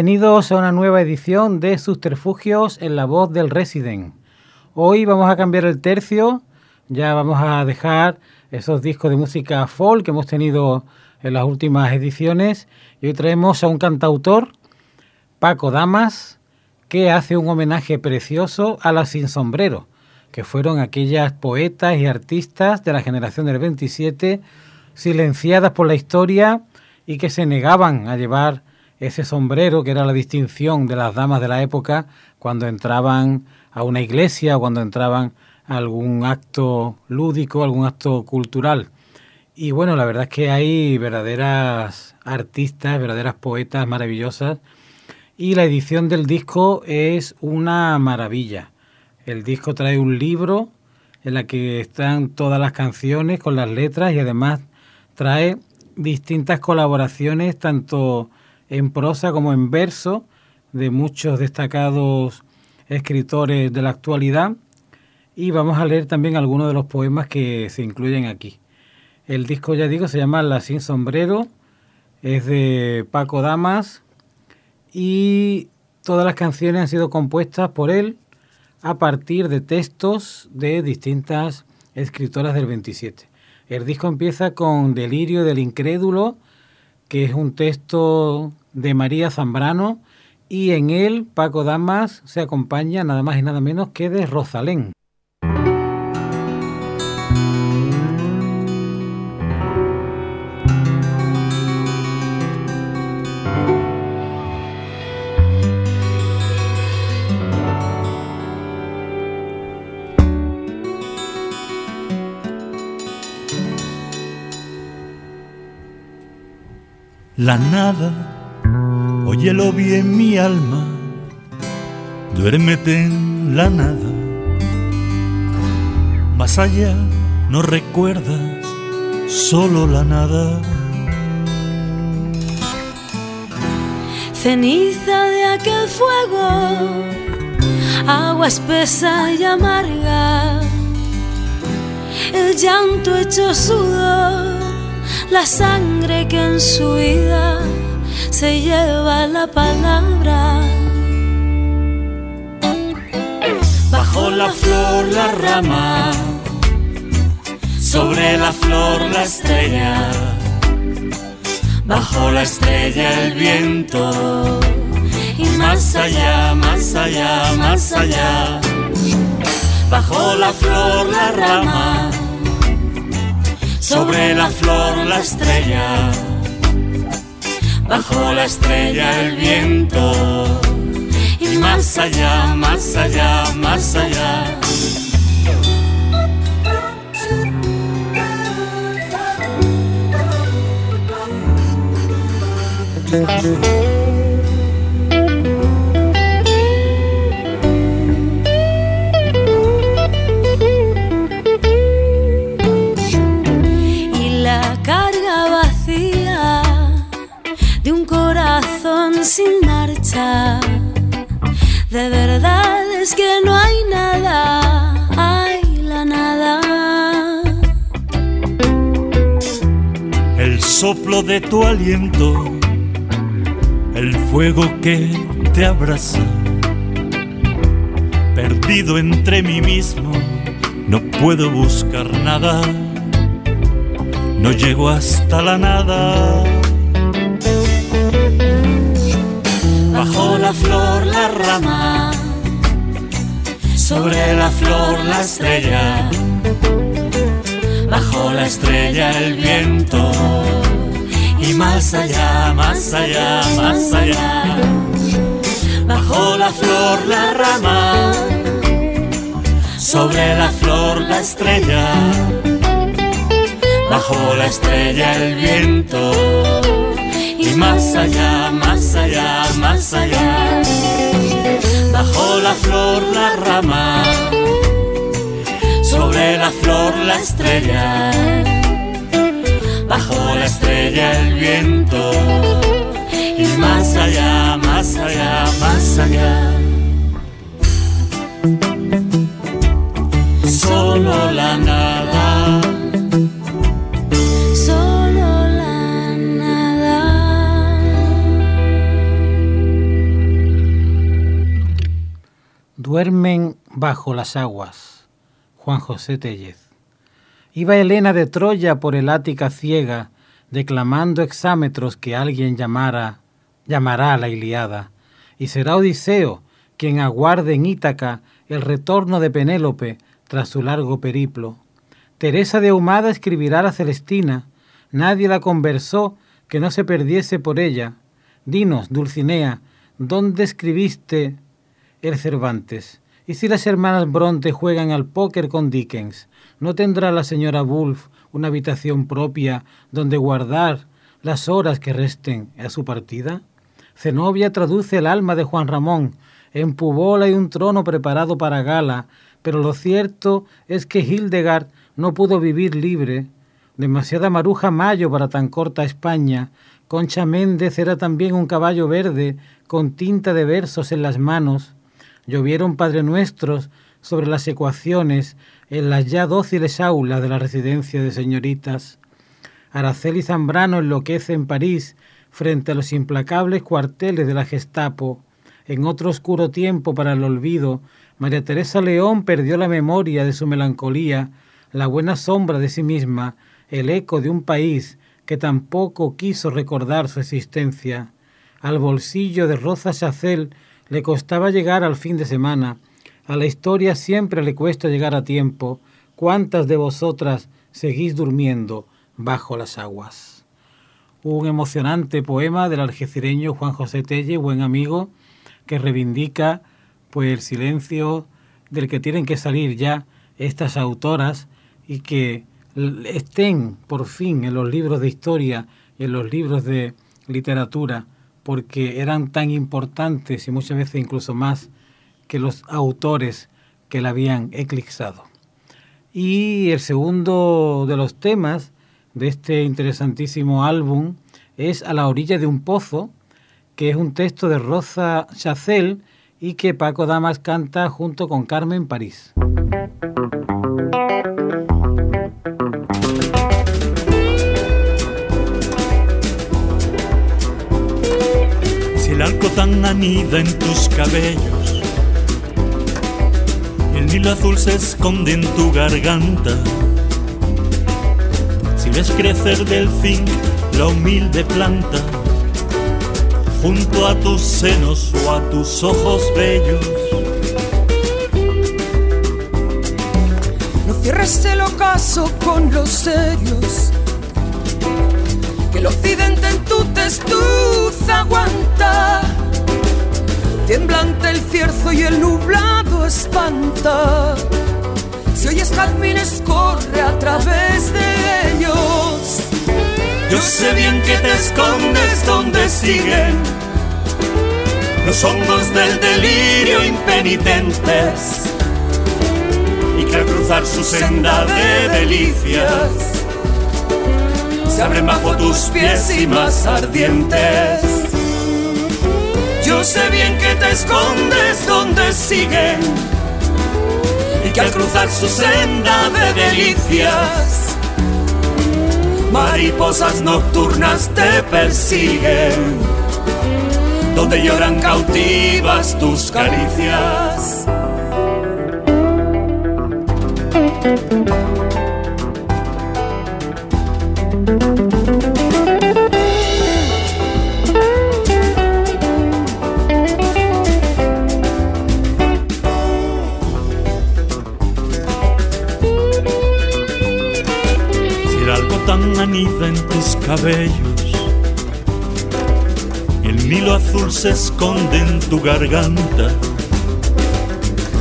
Bienvenidos a una nueva edición de Subterfugios en la voz del Resident. Hoy vamos a cambiar el tercio, ya vamos a dejar esos discos de música folk que hemos tenido en las últimas ediciones y hoy traemos a un cantautor, Paco Damas, que hace un homenaje precioso a las sin sombrero, que fueron aquellas poetas y artistas de la generación del 27 silenciadas por la historia y que se negaban a llevar ese sombrero que era la distinción de las damas de la época cuando entraban a una iglesia o cuando entraban a algún acto lúdico, algún acto cultural. Y bueno, la verdad es que hay verdaderas artistas, verdaderas poetas maravillosas y la edición del disco es una maravilla. El disco trae un libro en la que están todas las canciones con las letras y además trae distintas colaboraciones tanto en prosa como en verso de muchos destacados escritores de la actualidad y vamos a leer también algunos de los poemas que se incluyen aquí. El disco, ya digo, se llama La Sin Sombrero, es de Paco Damas y todas las canciones han sido compuestas por él a partir de textos de distintas escritoras del 27. El disco empieza con Delirio del Incrédulo, que es un texto de María Zambrano y en él Paco Damas se acompaña nada más y nada menos que de Rosalén. La nada Óyelo bien mi alma, duérmete en la nada. Más allá no recuerdas solo la nada. Ceniza de aquel fuego, agua espesa y amarga, el llanto hecho sudor, la sangre que en su vida se lleva la palabra. Bajo la flor la rama, sobre la flor la estrella, bajo la estrella el viento, y más allá, más allá, más allá, bajo la flor la rama, sobre la flor la estrella bajo la estrella el viento y más allá, más allá, más allá. De tu aliento, el fuego que te abraza. Perdido entre mí mismo, no puedo buscar nada. No llego hasta la nada bajo la flor la rama, sobre la flor la estrella, bajo la estrella el viento, más allá, más allá, más allá, bajo la flor la rama, sobre la flor la estrella, bajo la estrella el viento. Y más allá, más allá, más allá. Bajo la flor la rama, sobre la flor la estrella, la estrella el viento. Y más allá, más allá, más allá. Solo la nada. Solo la nada. Duermen bajo las aguas. Juan José Tellez. Iba Elena de Troya por el Ática ciega, declamando exámetros que alguien llamara, llamará a la Iliada, y será Odiseo quien aguarde en Ítaca el retorno de Penélope tras su largo periplo. Teresa de Ahumada escribirá la Celestina, nadie la conversó que no se perdiese por ella. Dinos, Dulcinea, ¿dónde escribiste el Cervantes? ¿Y si las hermanas Bronte juegan al póker con Dickens? ¿No tendrá la señora Wolf una habitación propia donde guardar las horas que resten a su partida? Zenobia traduce el alma de Juan Ramón. En Pubola hay un trono preparado para gala, pero lo cierto es que Hildegard no pudo vivir libre. Demasiada maruja mayo para tan corta España. Concha Méndez era también un caballo verde con tinta de versos en las manos. Llovieron Padre Nuestros sobre las ecuaciones en las ya dóciles aulas de la residencia de señoritas. Araceli Zambrano enloquece en París frente a los implacables cuarteles de la Gestapo. En otro oscuro tiempo para el olvido, María Teresa León perdió la memoria de su melancolía, la buena sombra de sí misma, el eco de un país que tampoco quiso recordar su existencia. Al bolsillo de Rosa Chacel le costaba llegar al fin de semana, a la historia siempre le cuesta llegar a tiempo. ¿Cuántas de vosotras seguís durmiendo bajo las aguas? Un emocionante poema del algecireño Juan José Telle, buen amigo, que reivindica pues el silencio del que tienen que salir ya estas autoras y que estén por fin en los libros de historia y en los libros de literatura, porque eran tan importantes y muchas veces incluso más que los autores que la habían eclipsado. Y el segundo de los temas de este interesantísimo álbum es A la orilla de un pozo, que es un texto de Rosa Chacel y que Paco Damas canta junto con Carmen París. Si el arco tan anida en tus cabellos el hilo azul se esconde en tu garganta. Si ves crecer del fin la humilde planta, junto a tus senos o a tus ojos bellos. No cierres el ocaso con los serios, que el occidente en tu testuz aguanta Tiemblante el cierzo y el nublado espanta. Si oyes jazmines, corre a través de ellos. Yo sé bien que te escondes donde siguen los hongos del delirio impenitentes. Y que al cruzar su senda de delicias se abren bajo tus pies y más ardientes. Yo sé bien que te escondes donde siguen y que al cruzar su senda de delicias, mariposas nocturnas te persiguen, donde lloran cautivas tus caricias. En tus cabellos. Y el Nilo azul se esconde en tu garganta.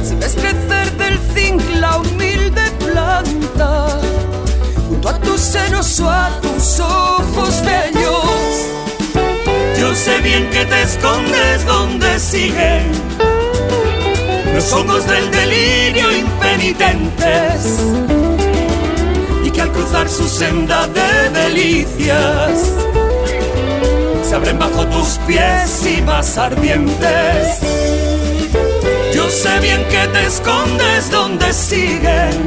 Si ves crecer del zinc la humilde planta, junto a tus senos o a tus ojos bellos, yo sé bien que te escondes donde siguen los hongos del delirio impenitentes cruzar su senda de delicias se abren bajo tus pies y más ardientes. Yo sé bien que te escondes donde siguen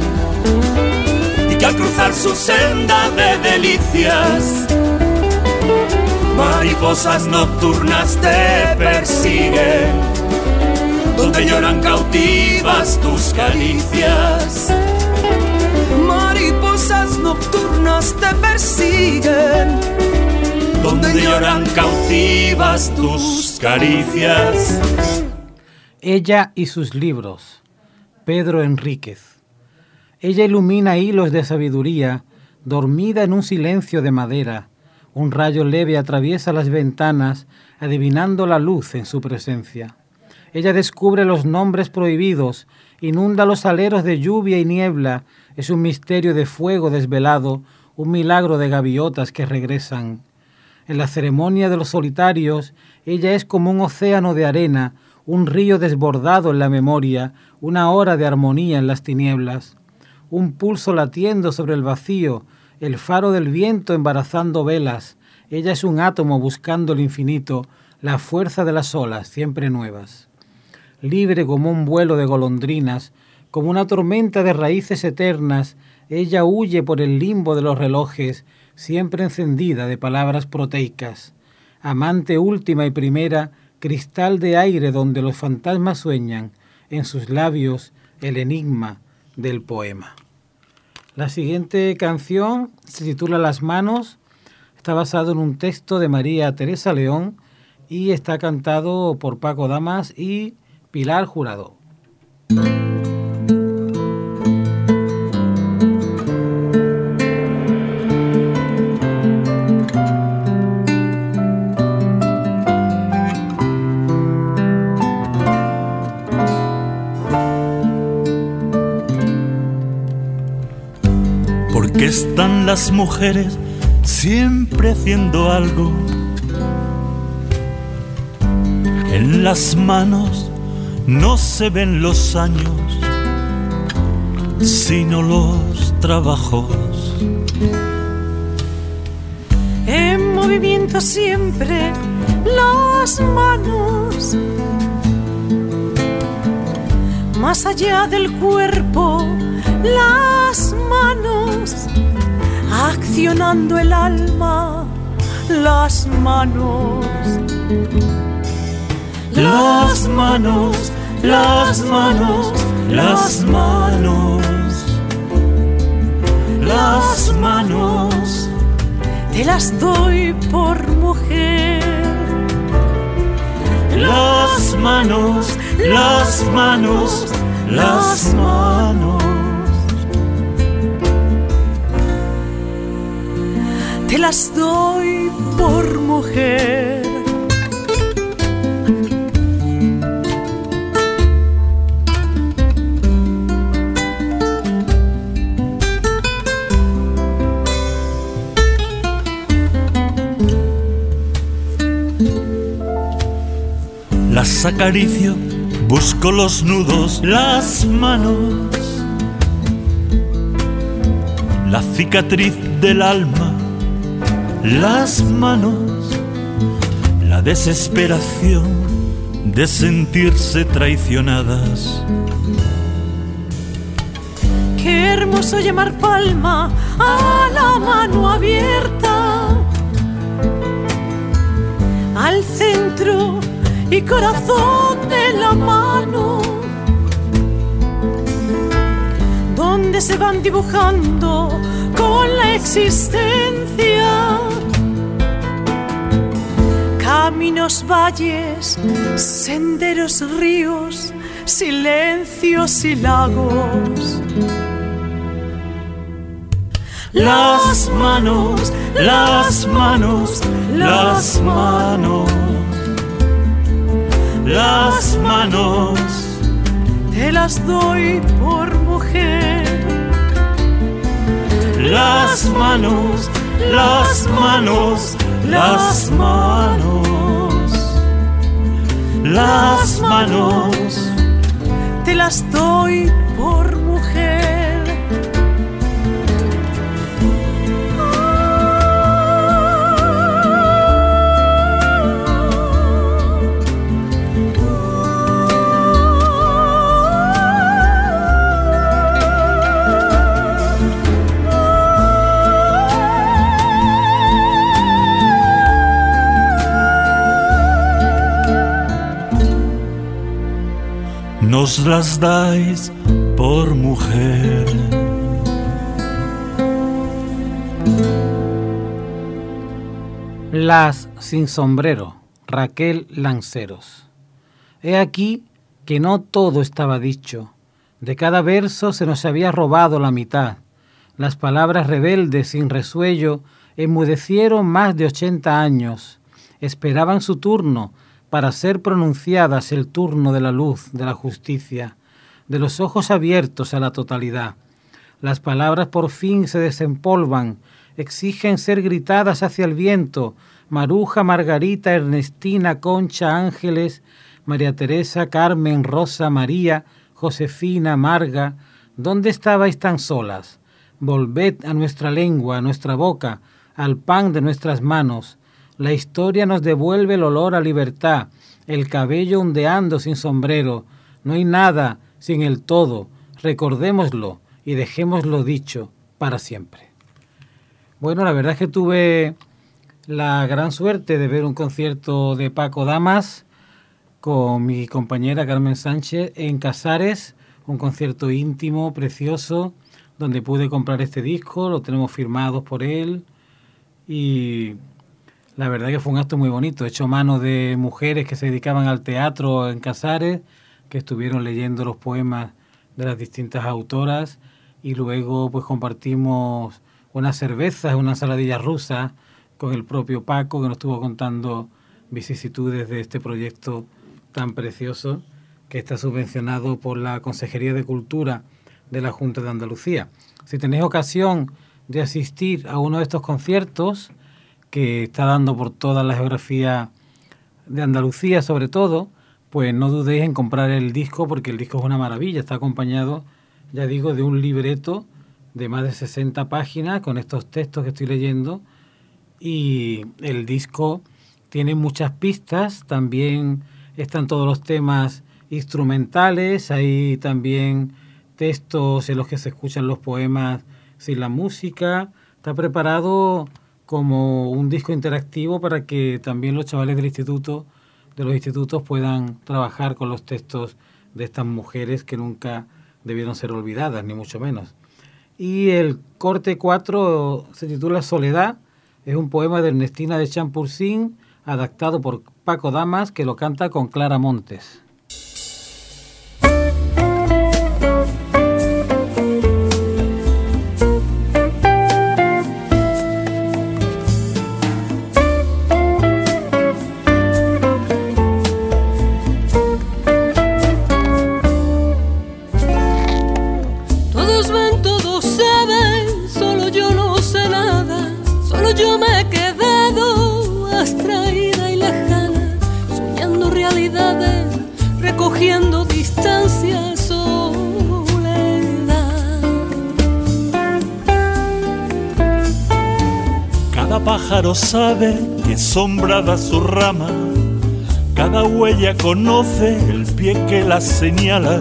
y que al cruzar su senda de delicias mariposas nocturnas te persiguen donde lloran cautivas tus caricias. Nocturnas te persiguen, donde lloran cautivas tus caricias. Ella y sus libros. Pedro Enríquez. Ella ilumina hilos de sabiduría, dormida en un silencio de madera. Un rayo leve atraviesa las ventanas, adivinando la luz en su presencia. Ella descubre los nombres prohibidos, inunda los aleros de lluvia y niebla, es un misterio de fuego desvelado, un milagro de gaviotas que regresan. En la ceremonia de los solitarios, ella es como un océano de arena, un río desbordado en la memoria, una hora de armonía en las tinieblas, un pulso latiendo sobre el vacío, el faro del viento embarazando velas. Ella es un átomo buscando el infinito, la fuerza de las olas siempre nuevas libre como un vuelo de golondrinas, como una tormenta de raíces eternas, ella huye por el limbo de los relojes, siempre encendida de palabras proteicas. Amante última y primera, cristal de aire donde los fantasmas sueñan, en sus labios el enigma del poema. La siguiente canción se titula Las manos, está basado en un texto de María Teresa León y está cantado por Paco Damas y Pilar Jurado. Están las mujeres siempre haciendo algo en las manos no se ven los años, sino los trabajos. En movimiento siempre las manos, más allá del cuerpo, manos, accionando el alma, las manos. Las manos las manos, las manos, las manos, te las doy por mujer. Las manos, las manos, las manos. Te las doy por mujer. las acaricio, busco los nudos, las manos, la cicatriz del alma, las manos, la desesperación de sentirse traicionadas. Qué hermoso llamar palma a la mano abierta, al centro y corazón de la mano, donde se van dibujando con la existencia. Caminos, valles, senderos, ríos, silencios y lagos. Las manos, las manos, las manos las manos te las doy por mujer. Las manos, las manos, las manos, las manos te las doy por mujer. Nos las dais por mujer. Las sin sombrero, Raquel Lanceros. He aquí que no todo estaba dicho. De cada verso se nos había robado la mitad. Las palabras rebeldes sin resuello enmudecieron más de ochenta años. Esperaban su turno para ser pronunciadas el turno de la luz, de la justicia, de los ojos abiertos a la totalidad. Las palabras por fin se desempolvan, exigen ser gritadas hacia el viento. Maruja, Margarita, Ernestina, Concha, Ángeles, María Teresa, Carmen, Rosa, María, Josefina, Marga, ¿dónde estabais tan solas? Volved a nuestra lengua, a nuestra boca, al pan de nuestras manos. La historia nos devuelve el olor a libertad, el cabello ondeando sin sombrero. No hay nada sin el todo. Recordémoslo y dejémoslo dicho para siempre. Bueno, la verdad es que tuve la gran suerte de ver un concierto de Paco Damas con mi compañera Carmen Sánchez en Casares, un concierto íntimo, precioso, donde pude comprar este disco, lo tenemos firmado por él y la verdad que fue un acto muy bonito, hecho a mano de mujeres que se dedicaban al teatro en Casares, que estuvieron leyendo los poemas de las distintas autoras y luego pues compartimos unas cervezas, una ensaladilla rusa con el propio Paco que nos estuvo contando vicisitudes de este proyecto tan precioso que está subvencionado por la Consejería de Cultura de la Junta de Andalucía. Si tenéis ocasión de asistir a uno de estos conciertos que está dando por toda la geografía de Andalucía sobre todo, pues no dudéis en comprar el disco porque el disco es una maravilla, está acompañado, ya digo, de un libreto de más de 60 páginas con estos textos que estoy leyendo y el disco tiene muchas pistas, también están todos los temas instrumentales, hay también textos en los que se escuchan los poemas sin la música. Está preparado como un disco interactivo para que también los chavales del instituto, de los institutos puedan trabajar con los textos de estas mujeres que nunca debieron ser olvidadas, ni mucho menos. Y el corte 4 se titula Soledad, es un poema de Ernestina de Champursin, adaptado por Paco Damas, que lo canta con Clara Montes. Sabe que sombrada su rama, cada huella conoce el pie que la señala.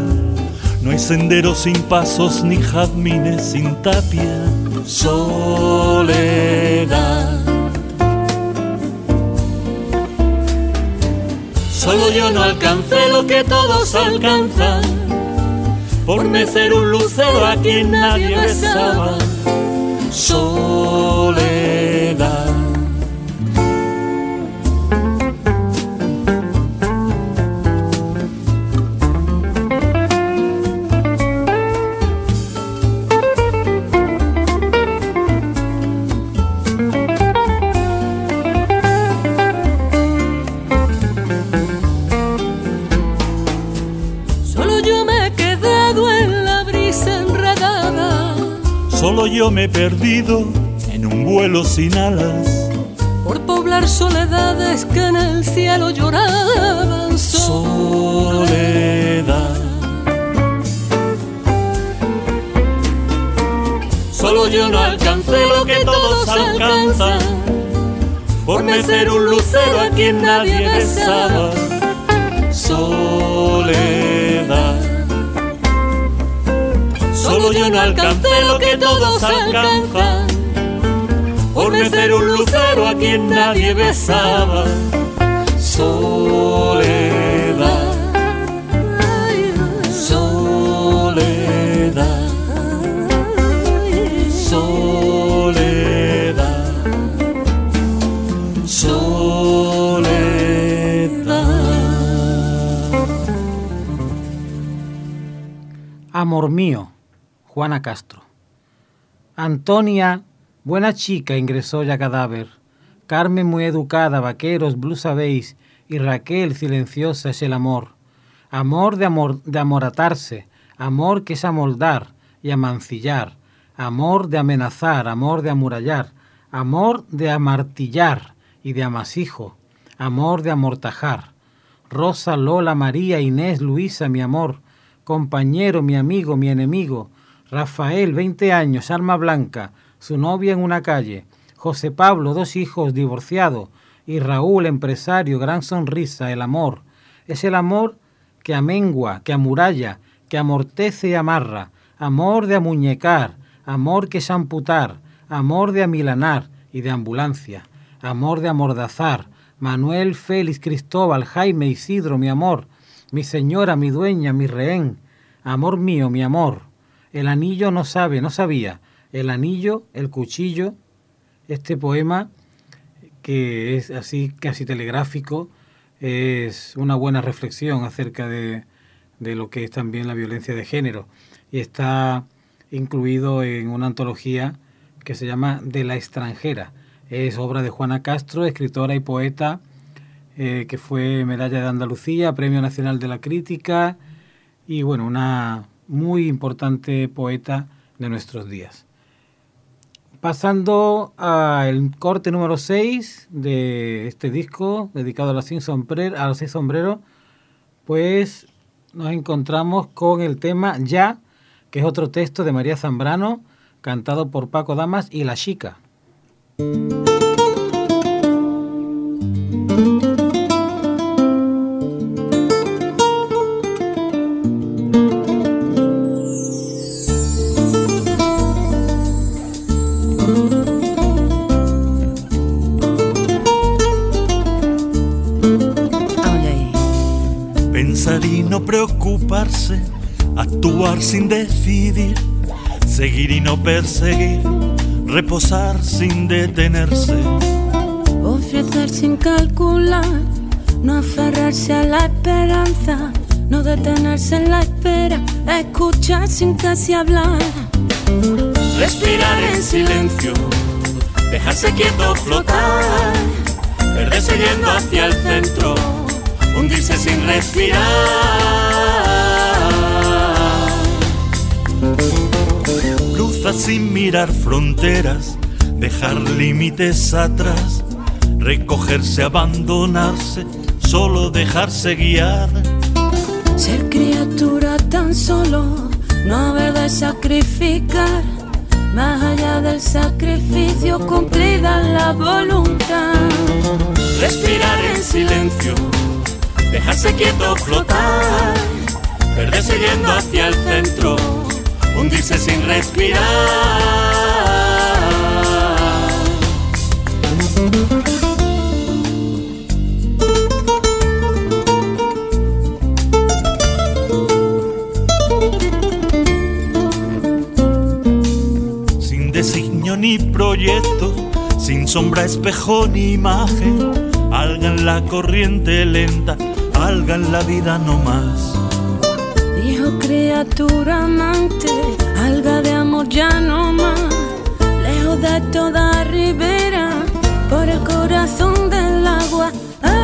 No hay sendero sin pasos ni jazmines sin tapia. Soledad. Solo yo no alcancé lo que todos alcanzan, por mecer un lucero a quien nadie besaba. Soledad. Yo me he perdido en un vuelo sin alas. Por poblar soledades que en el cielo lloraban. Soledad. Solo yo no alcancé lo que todos alcanzan. Por ser un lucero a quien nadie besaba. Soledad. Solo yo no alcancé lo que todos alcanzan. Por mecer un lucero a quien nadie besaba. Soledad. Soledad. Soledad. Soledad. Amor mío Juana Castro. Antonia, buena chica, ingresó ya cadáver. Carmen muy educada, vaqueros, blue sabéis, y Raquel silenciosa es el amor. Amor de amor de amoratarse, amor que es amoldar y amancillar, amor de amenazar, amor de amurallar, amor de amartillar y de amasijo, amor de amortajar. Rosa, Lola, María, Inés, Luisa, mi amor, compañero, mi amigo, mi enemigo, Rafael, 20 años, arma blanca, su novia en una calle, José Pablo, dos hijos, divorciado, y Raúl, empresario, gran sonrisa, el amor. Es el amor que amengua, que amuralla, que amortece y amarra, amor de amuñecar, amor que es amputar, amor de amilanar y de ambulancia, amor de amordazar, Manuel, Félix, Cristóbal, Jaime, Isidro, mi amor, mi señora, mi dueña, mi rehén, amor mío, mi amor. El anillo no sabe, no sabía. El anillo, el cuchillo, este poema que es así casi telegráfico, es una buena reflexión acerca de, de lo que es también la violencia de género y está incluido en una antología que se llama De la extranjera. Es obra de Juana Castro, escritora y poeta eh, que fue Medalla de Andalucía, Premio Nacional de la Crítica y bueno, una muy importante poeta de nuestros días. Pasando al corte número 6 de este disco dedicado a los los seis sombreros, pues nos encontramos con el tema Ya, que es otro texto de María Zambrano, cantado por Paco Damas y La Chica. Actuar sin decidir, seguir y no perseguir, reposar sin detenerse, ofrecer sin calcular, no aferrarse a la esperanza, no detenerse en la espera, escuchar sin casi hablar, respirar en silencio, dejarse quieto flotar, perderse yendo hacia el centro, hundirse sin respirar sin mirar fronteras, dejar límites atrás, recogerse, abandonarse, solo dejarse guiar. Ser criatura tan solo, no haber de sacrificar, más allá del sacrificio cumplida la voluntad. Respirar en silencio, dejarse quieto flotar, perderse yendo hacia el centro hundirse sin respirar. Sin designio ni proyecto, sin sombra, espejo ni imagen, alga en la corriente lenta, alga en la vida no más. Criatura amante, alga de amor ya no más, lejos de toda ribera, por el corazón del agua. Ah.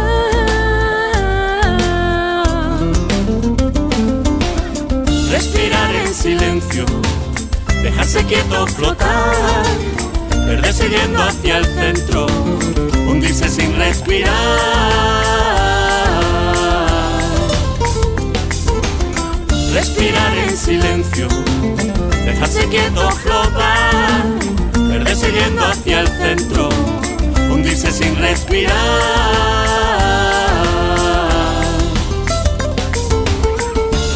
Respirar en silencio, dejarse quieto flotar, perderse yendo hacia el centro, hundirse sin respirar. respirar en silencio, dejarse quieto flotar, perderse yendo hacia el centro, hundirse sin respirar.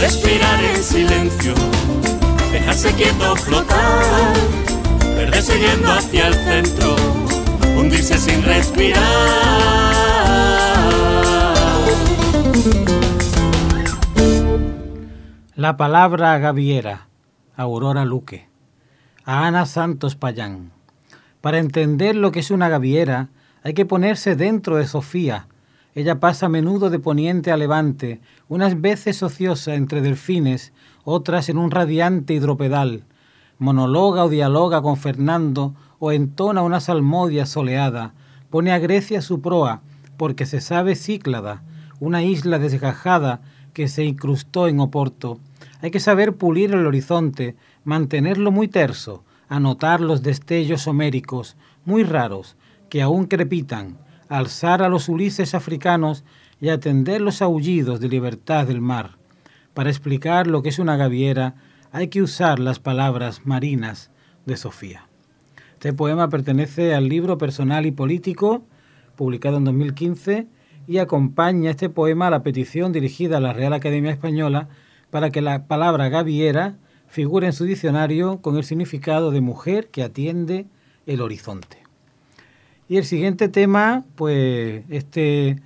Respirar en silencio, dejarse quieto flotar, perderse yendo hacia el centro, hundirse sin respirar. La palabra Gaviera, Aurora Luque, a Ana Santos Payán. Para entender lo que es una gaviera, Hay que ponerse dentro de Sofía. Ella pasa a menudo de poniente a levante, unas veces ociosa entre delfines, otras en un radiante hidropedal. Monologa o dialoga con Fernando o entona una salmodia soleada. Pone a Grecia su proa, porque se sabe Cíclada, una isla desgajada que se incrustó en Oporto. Hay que saber pulir el horizonte, mantenerlo muy terso, anotar los destellos homéricos, muy raros, que aún crepitan, alzar a los Ulises africanos y atender los aullidos de libertad del mar. Para explicar lo que es una gaviera hay que usar las palabras marinas de Sofía. Este poema pertenece al libro Personal y Político, publicado en 2015, y acompaña este poema a la petición dirigida a la Real Academia Española para que la palabra gaviera figure en su diccionario con el significado de mujer que atiende el horizonte. Y el siguiente tema, pues este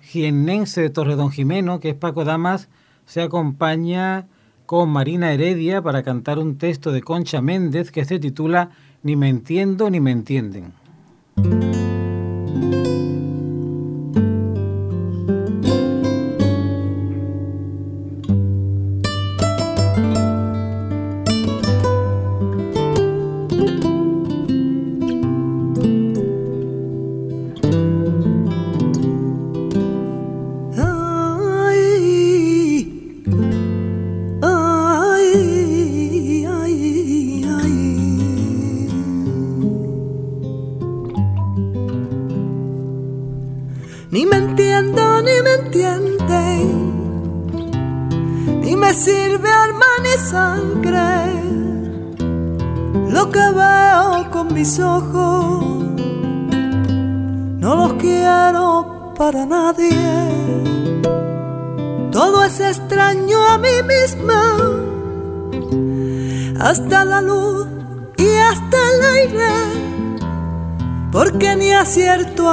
jiennense de Torredón Jimeno, que es Paco Damas, se acompaña con Marina Heredia para cantar un texto de Concha Méndez que se titula Ni me entiendo ni me entienden.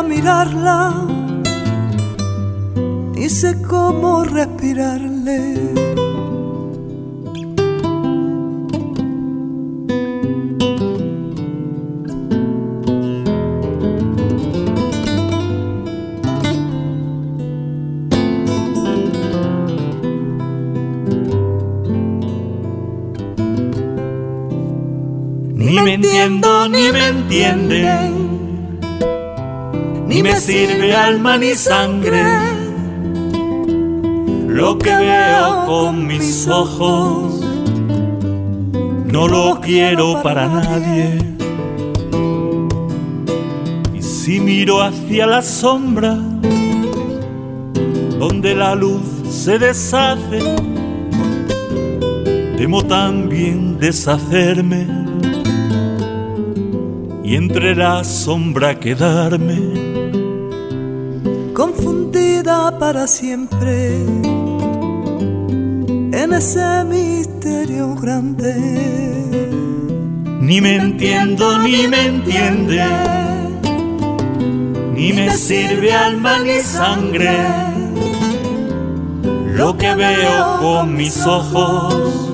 Mirarla, ni sé cómo respirarle. Ni sangre. Lo que veo con mis ojos no lo quiero para nadie. Y si miro hacia la sombra, donde la luz se deshace, temo también deshacerme y entre la sombra quedarme. Confundida para siempre en ese misterio grande. Ni me entiendo ni me entiende, ni me sirve alma ni sangre. Lo que veo con mis ojos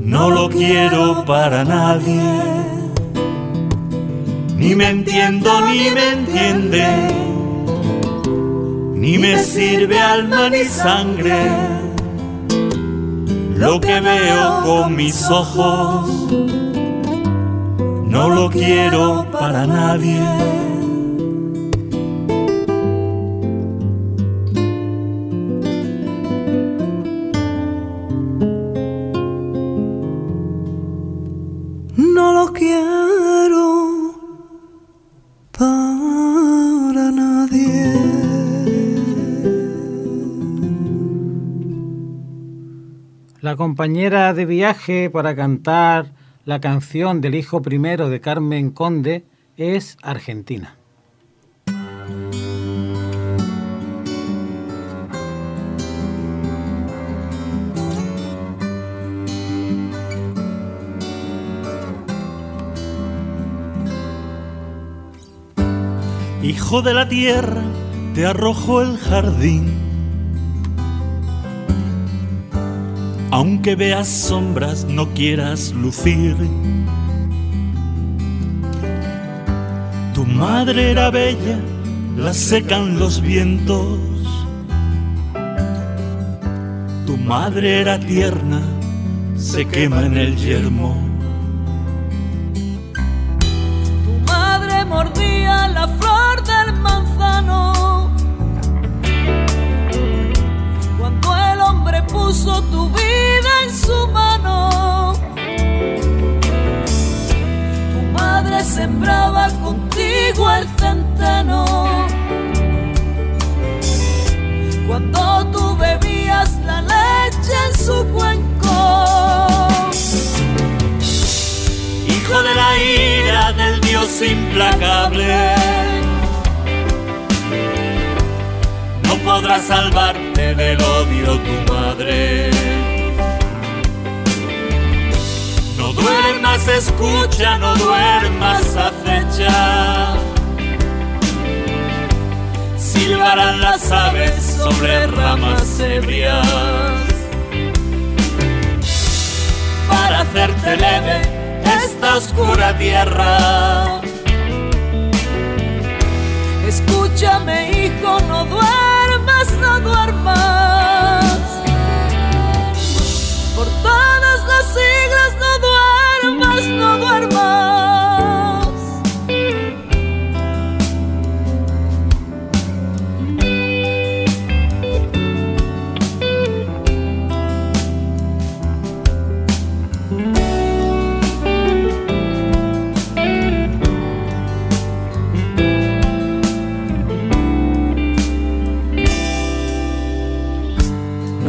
no lo quiero para nadie ni me entiendo ni me entiende, ni me sirve alma ni sangre. Lo que veo con mis ojos no lo quiero para nadie. Compañera de viaje para cantar la canción del hijo primero de Carmen Conde es Argentina. Hijo de la tierra, te arrojo el jardín Aunque veas sombras, no quieras lucir. Tu madre era bella, la secan los vientos. Tu madre era tierna, se quema en el yermo. Tu madre mordía la flor del manzano. Puso tu vida en su mano. Tu madre sembraba contigo el centeno. Cuando tú bebías la leche en su cuenco. Hijo de la ira del Dios implacable. No podrá salvarte del odio tu madre. No duermas, escucha, no duermas, acecha. Silbarán las aves sobre ramas ebrias. Para hacerte leve esta oscura tierra. Escúchame, hijo, no duermas, no duermas. Por todos los siglos, no duermas, no duermas.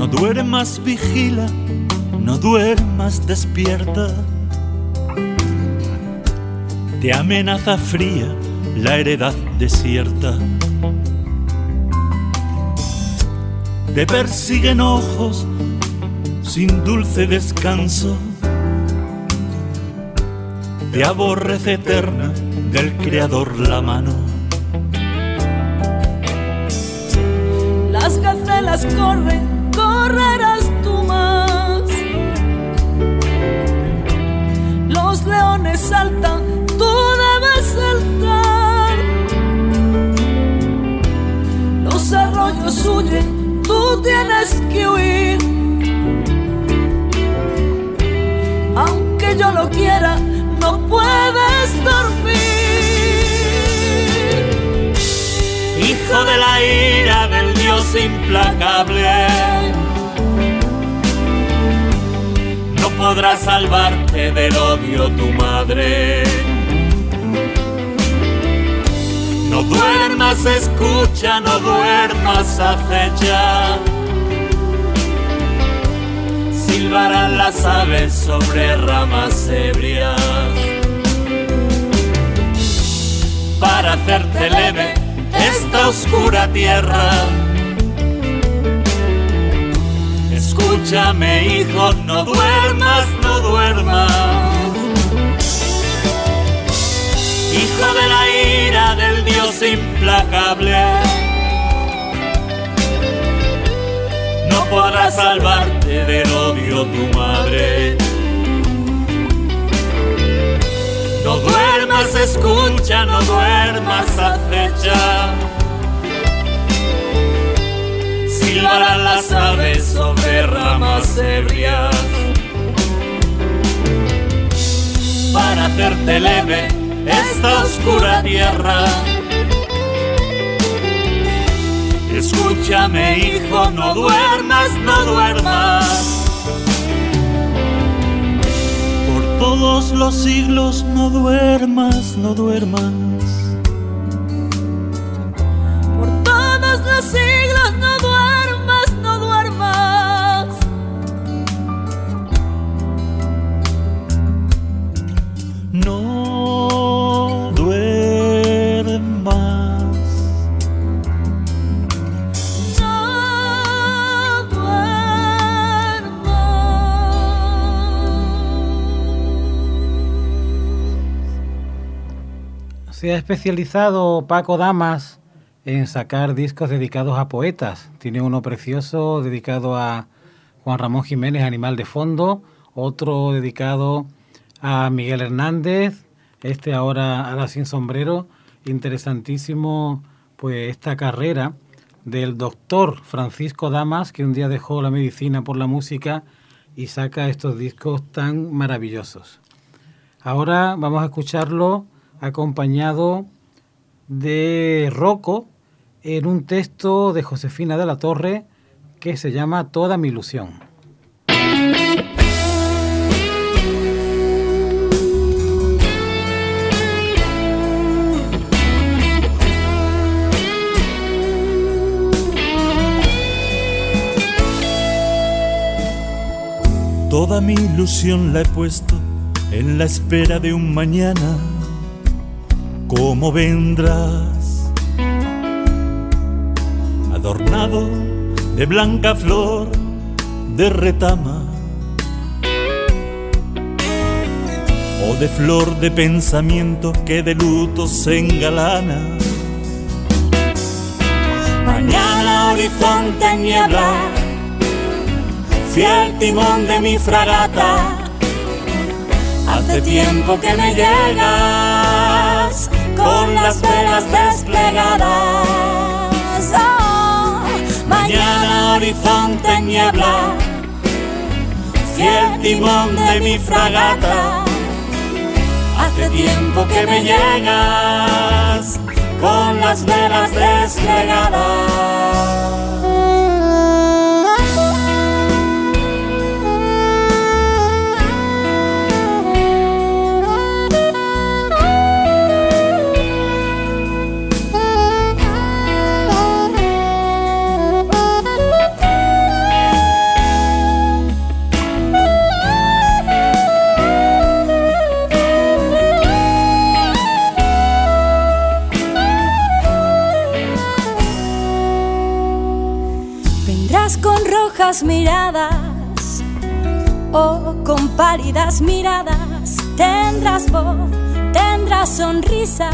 No duermas, vigila, no duermas, despierta. Te amenaza fría la heredad desierta. Te persiguen ojos sin dulce descanso. Te aborrece eterna del Creador la mano. Las gacelas corren, correrás tú más. Los leones saltan, tú debes saltar. Los arroyos huyen, tú tienes que huir. Aunque yo lo quiera, no puedes dormir. Hijo de la ira del Dios implacable. Podrá salvarte del odio tu madre. No duermas, escucha, no duermas, acecha. Silbarán las aves sobre ramas ebrias. Para hacerte leve esta oscura tierra. Escúchame, hijo, no duermas, no duermas. Hijo de la ira del Dios implacable. No podrá salvarte del odio tu madre. No duermas, escucha, no duermas, acecha. Silbarán las aves sobre ramas ebrias. Para hacerte leve esta oscura tierra. Escúchame, hijo, no duermas, no duermas. Por todos los siglos no duermas, no duermas. Por todos los siglos Se ha especializado Paco Damas en sacar discos dedicados a poetas. Tiene uno precioso dedicado a Juan Ramón Jiménez, Animal de Fondo, otro dedicado a Miguel Hernández, este ahora a la Sin Sombrero, interesantísimo pues esta carrera del doctor Francisco Damas, que un día dejó la medicina por la música y saca estos discos tan maravillosos. Ahora vamos a escucharlo acompañado de Rocco en un texto de Josefina de la Torre que se llama Toda mi ilusión. Toda mi ilusión la he puesto en la espera de un mañana. ¿Cómo vendrás? Adornado de blanca flor de retama. O de flor de pensamiento que de luto se engalana. Mañana horizonte niebla fiel timón de mi fragata. Hace tiempo que me llegas con las velas desplegadas. Oh, mañana horizonte niebla, fiel timón de mi fragata. Hace tiempo que me llegas con las velas desplegadas. Miradas o con pálidas miradas tendrás voz, tendrás sonrisa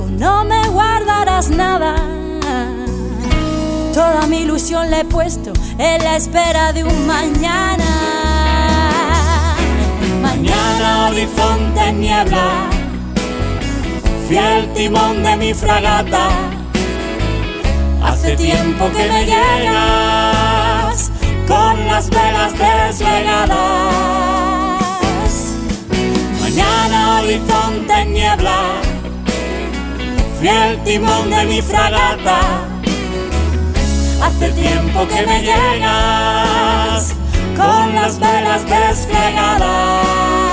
o no me guardarás nada. Toda mi ilusión la he puesto en la espera de un mañana. Mañana horizonte niebla, fiel timón de mi fragata Hace tiempo que me llegas con las velas desplegadas. Mañana horizonte en niebla, fiel timón de mi fragata. Hace tiempo que me llegas con las velas desplegadas.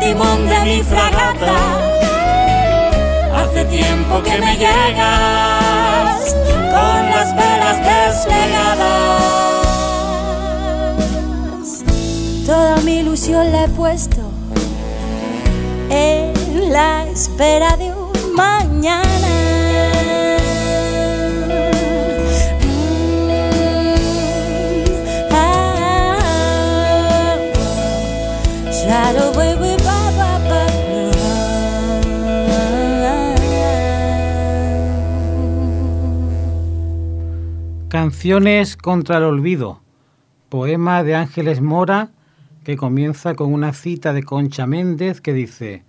Timón de mi fragata. Hace tiempo que me llegas con las velas desplegadas. Toda mi ilusión la he puesto en la espera de un mañana. Contra el olvido, poema de Ángeles Mora que comienza con una cita de Concha Méndez que dice,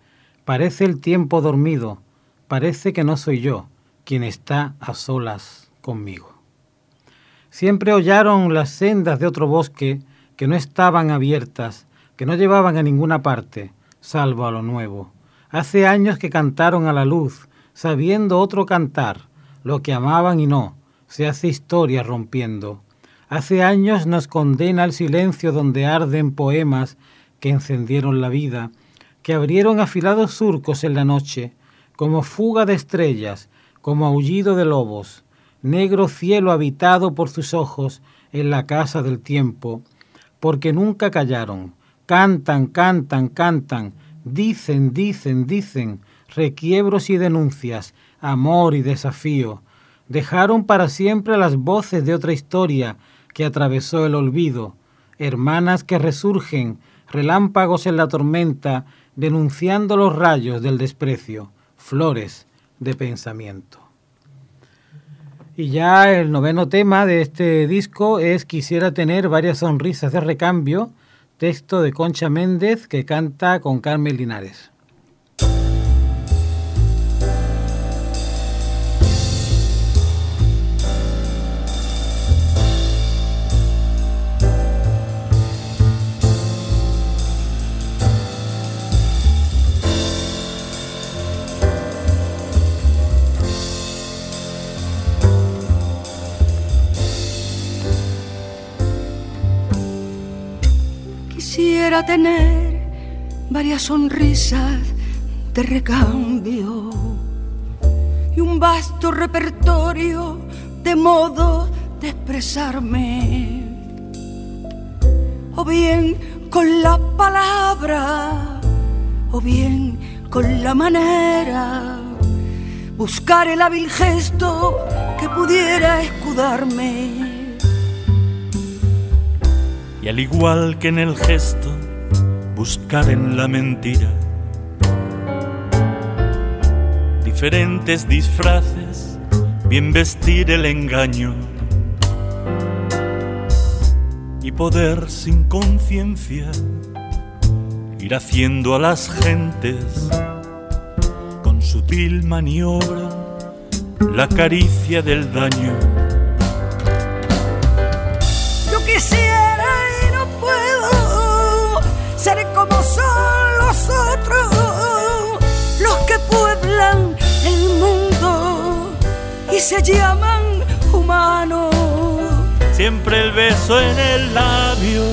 parece el tiempo dormido, parece que no soy yo quien está a solas conmigo. Siempre hollaron las sendas de otro bosque que no estaban abiertas, que no llevaban a ninguna parte, salvo a lo nuevo. Hace años que cantaron a la luz, sabiendo otro cantar, lo que amaban y no, se hace historia rompiendo. Hace años nos condena el silencio donde arden poemas que encendieron la vida, que abrieron afilados surcos en la noche, como fuga de estrellas, como aullido de lobos, negro cielo habitado por sus ojos en la casa del tiempo, porque nunca callaron, cantan, cantan, cantan, dicen, dicen, dicen, requiebros y denuncias, amor y desafío, dejaron para siempre las voces de otra historia que atravesó el olvido, hermanas que resurgen, relámpagos en la tormenta, denunciando los rayos del desprecio, flores de pensamiento. Y ya el noveno tema de este disco es Quisiera tener varias sonrisas de recambio, texto de Concha Méndez que canta con Carmen Linares. Quisiera tener varias sonrisas de recambio y un vasto repertorio de modo de expresarme. O bien con la palabra, o bien con la manera, buscar el hábil gesto que pudiera escudarme y al igual que en el gesto, buscar en la mentira diferentes disfraces, bien vestir el engaño y poder sin conciencia ir haciendo a las gentes con sutil maniobra la caricia del daño. Se llaman humanos. Siempre el beso en el labio,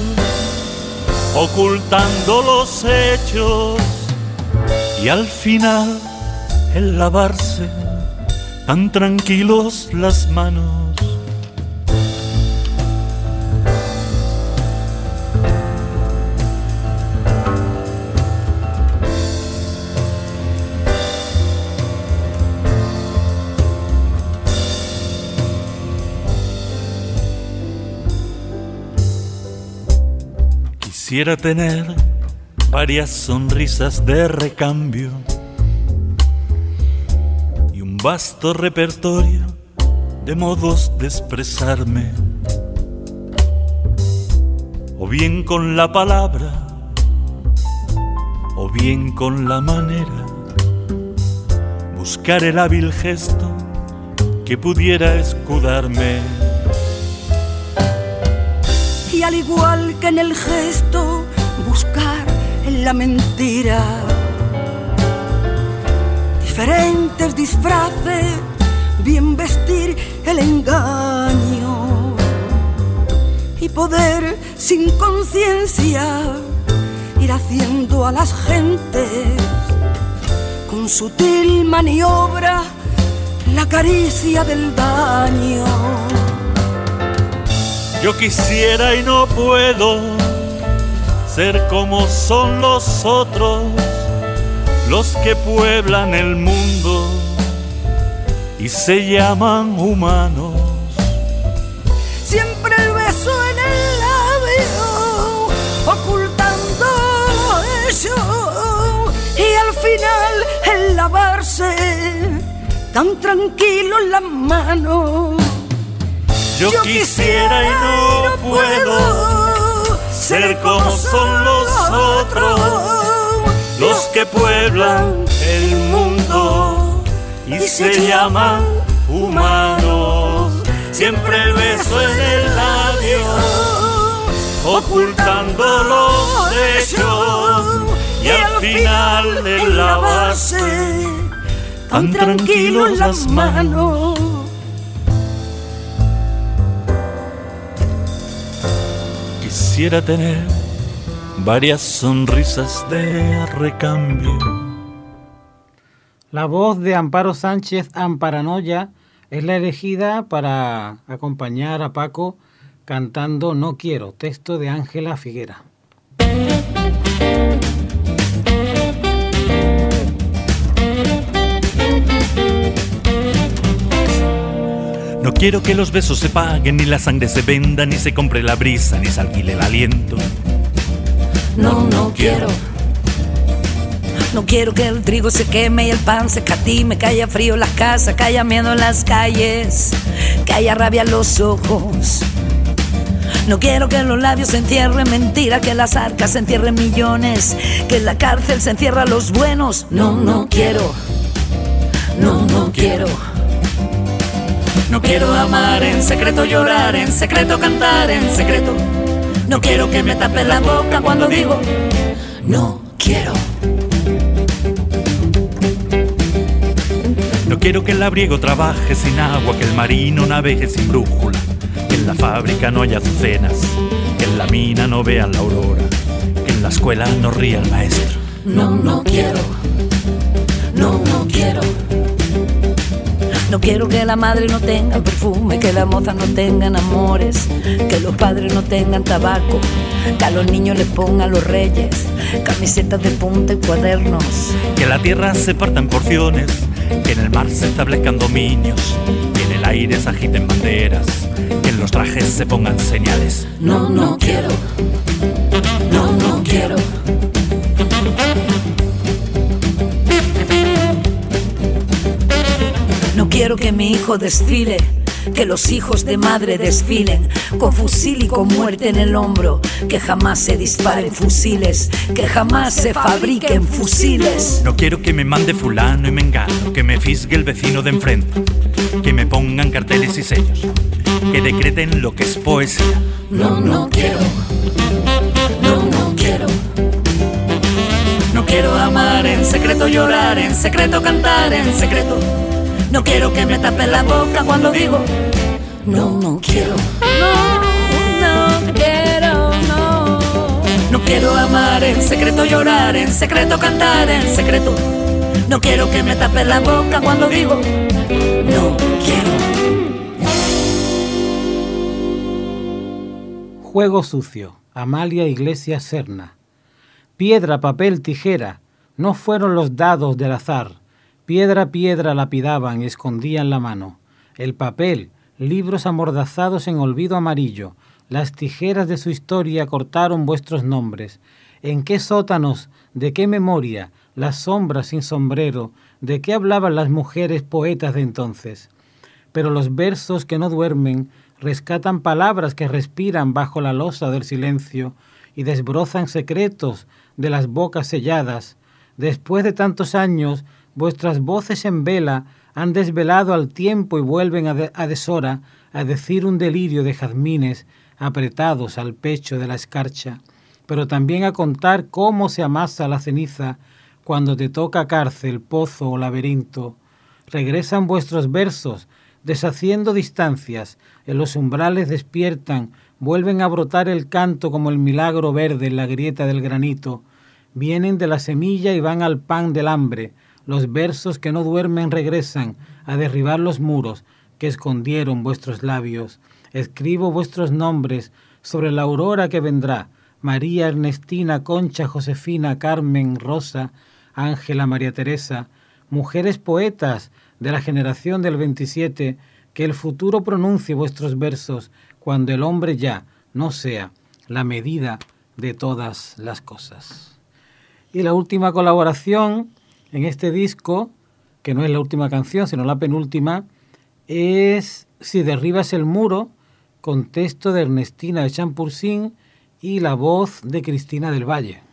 ocultando los hechos y al final el lavarse tan tranquilos las manos Quisiera tener varias sonrisas de recambio y un vasto repertorio de modos de expresarme, o bien con la palabra, o bien con la manera, buscar el hábil gesto que pudiera escudarme al igual que en el gesto buscar en la mentira. Diferentes disfraces, bien vestir el engaño y poder sin conciencia ir haciendo a las gentes con sutil maniobra la caricia del daño yo quisiera y no puedo ser como son los otros, los que pueblan el mundo y se llaman humanos. Siempre el beso en el labio, ocultando eso, y al final el lavarse tan tranquilo en las manos yo, quisiera y no puedo ser como son los otros, los que pueblan el mundo y se llaman humanos. Siempre el beso en el labio, ocultando los hechos. y al final de la base, tan tranquilo en las manos quisiera tener varias sonrisas de recambio. La voz de Amparo Sánchez Amparanoya es la elegida para acompañar a Paco cantando No quiero, texto de Ángela Figuera. Quiero que los besos se paguen, ni la sangre se venda, ni se compre la brisa, ni se alquile el aliento. No, no quiero. No quiero que el trigo se queme y el pan se catime, que haya frío en las casas, que haya miedo en las calles, que haya rabia en los ojos. No quiero que los labios se encierren mentira, que las arcas se encierren millones, que en la cárcel se encierra los buenos. No, no quiero. No, no quiero. No quiero amar en secreto, llorar en secreto, cantar en secreto. No quiero que me tape la boca cuando digo no quiero. No quiero que el labriego trabaje sin agua, que el marino navegue sin brújula, que en la fábrica no haya azucenas, que en la mina no vean la aurora, que en la escuela no ría el maestro. No, no quiero. No, no quiero. No quiero que la madre no tenga perfume, que la moza no tengan amores, que los padres no tengan tabaco, que a los niños les pongan los reyes camisetas de punta y cuadernos. Que la tierra se parta en porciones, que en el mar se establezcan dominios, que en el aire se agiten banderas, que en los trajes se pongan señales. No, no quiero. No, no quiero. Quiero que mi hijo desfile, que los hijos de madre desfilen, con fusil y con muerte en el hombro, que jamás se disparen fusiles, que jamás se fabriquen fusiles. No quiero que me mande fulano y me engano, que me fisgue el vecino de enfrente, que me pongan carteles y sellos, que decreten lo que es poesía. No, no quiero. No, no quiero. No quiero amar en secreto, llorar en secreto, cantar en secreto. No quiero que me tapen la boca cuando digo no, no quiero. No, no quiero, no. No quiero amar en secreto, llorar en secreto, cantar en secreto. No quiero que me tapen la boca cuando digo no quiero. Juego sucio. Amalia Iglesias Serna. Piedra, papel, tijera. No fueron los dados del azar. Piedra, piedra lapidaban y escondían la mano. El papel, libros amordazados en olvido amarillo. Las tijeras de su historia cortaron vuestros nombres. ¿En qué sótanos, de qué memoria, las sombras sin sombrero, de qué hablaban las mujeres poetas de entonces? Pero los versos que no duermen rescatan palabras que respiran bajo la losa del silencio y desbrozan secretos de las bocas selladas. Después de tantos años, vuestras voces en vela han desvelado al tiempo y vuelven a, de- a deshora a decir un delirio de jazmines apretados al pecho de la escarcha, pero también a contar cómo se amasa la ceniza cuando te toca cárcel, pozo o laberinto. Regresan vuestros versos, deshaciendo distancias, en los umbrales despiertan, vuelven a brotar el canto como el milagro verde en la grieta del granito, vienen de la semilla y van al pan del hambre, los versos que no duermen regresan a derribar los muros que escondieron vuestros labios. Escribo vuestros nombres sobre la aurora que vendrá, María, Ernestina, Concha, Josefina, Carmen, Rosa, Ángela, María Teresa, mujeres poetas de la generación del 27, que el futuro pronuncie vuestros versos cuando el hombre ya no sea la medida de todas las cosas. Y la última colaboración en este disco, que no es la última canción, sino la penúltima, es Si derribas el muro, con texto de Ernestina de Champursin y la voz de Cristina del Valle.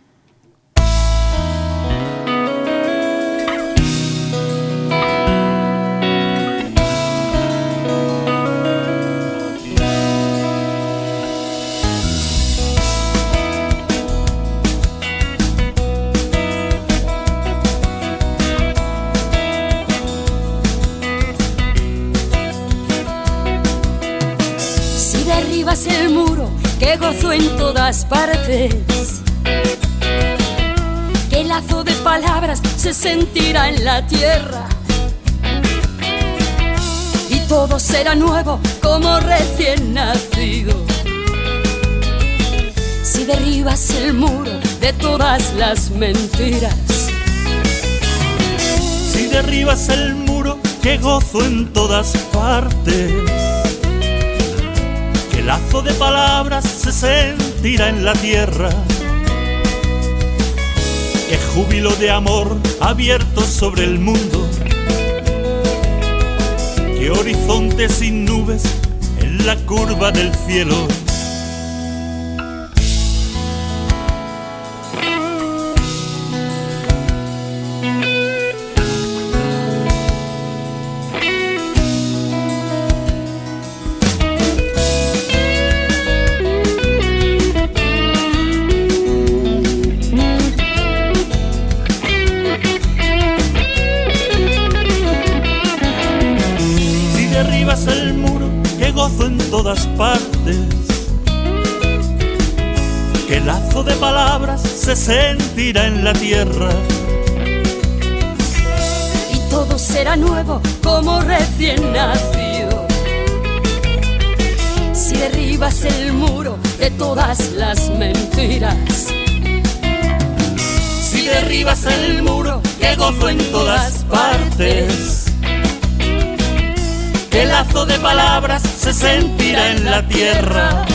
Que gozo en todas partes, el lazo de palabras se sentirá en la tierra. Y todo será nuevo como recién nacido. Si derribas el muro de todas las mentiras, Si derribas el muro que gozo en todas partes. Lazo de palabras se sentirá en la tierra. Que júbilo de amor abierto sobre el mundo. Que horizonte sin nubes en la curva del cielo la tierra. Y todo será nuevo como recién nacido. Si derribas el muro de todas las mentiras. Si derribas el muro que gozo en todas partes el lazo de palabras se sentirá en la tierra.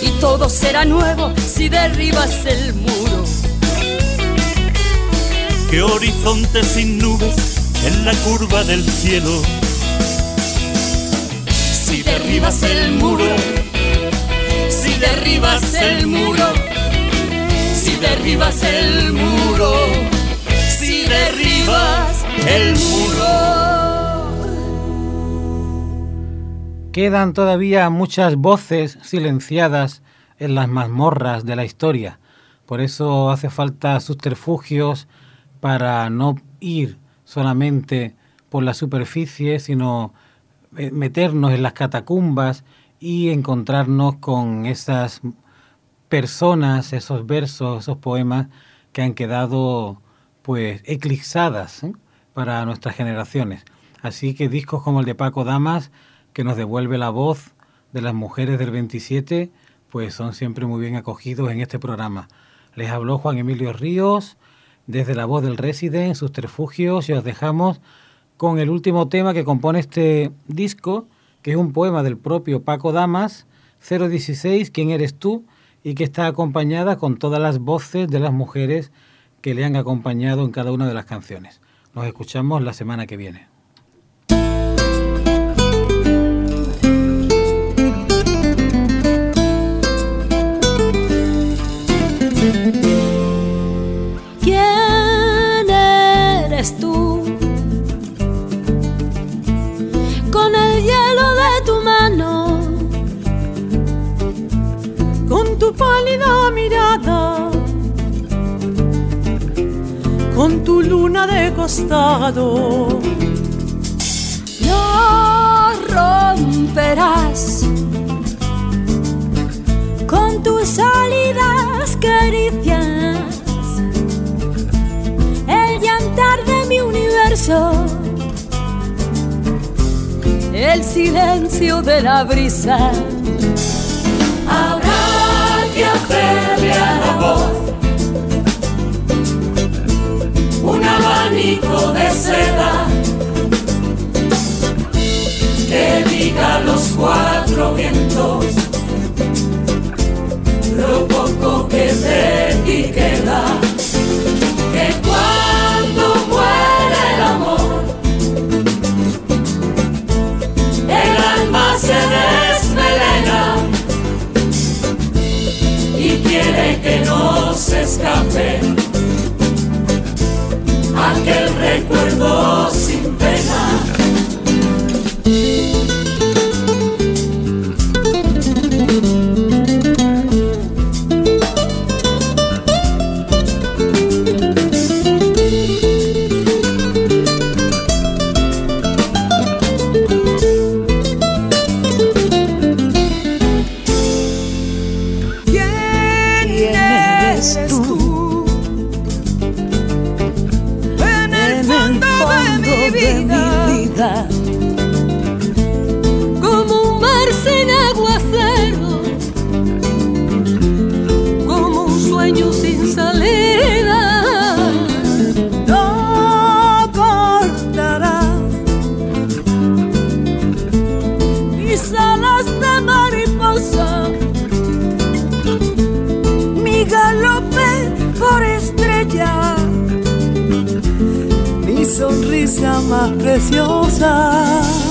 Y todo será nuevo si derribas el muro. Que horizonte sin nubes en la curva del cielo. Si derribas el muro, si derribas el muro, si derribas el muro, si derribas el muro. Quedan todavía muchas voces silenciadas en las mazmorras de la historia. Por eso hace falta subterfugios para no ir solamente por la superficie, sino eh, meternos en las catacumbas y encontrarnos con esas personas, esos versos, esos poemas que han quedado pues eclipsadas ¿eh? para nuestras generaciones. Así que discos como el de Paco Damas que nos devuelve la voz de las mujeres del 27, pues son siempre muy bien acogidos en este programa. Les habló Juan Emilio Ríos desde la voz del Resident, sus refugios, y os dejamos con el último tema que compone este disco, que es un poema del propio Paco Damas, 016, ¿Quién eres tú? y que está acompañada con todas las voces de las mujeres que le han acompañado en cada una de las canciones. Nos escuchamos la semana que viene. Tú. Con el hielo de tu mano, con tu pálida mirada, con tu luna de costado, no romperás con tus salidas caricias El silencio de la brisa. Habrá que hacerle a la voz un abanico de seda que diga los cuatro vientos lo poco que de ti queda. No se escape aquel recuerdo sin pena. más preciosa.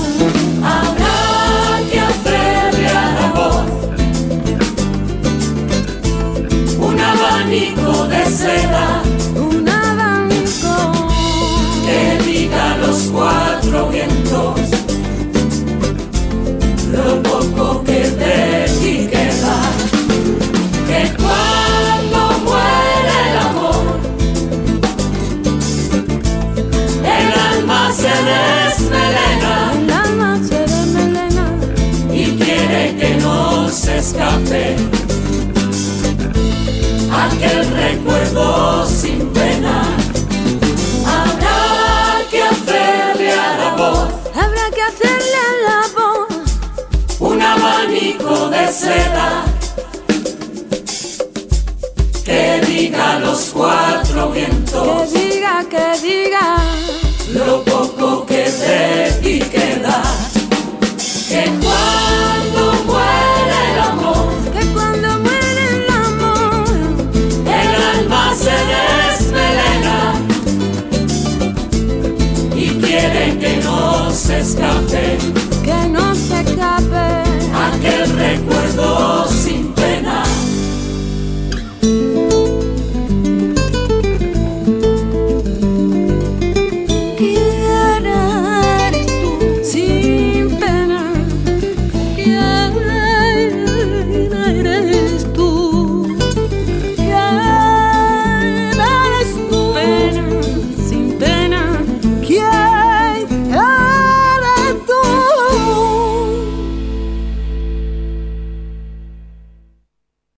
que que diga los cuatro vientos. Que diga, que diga.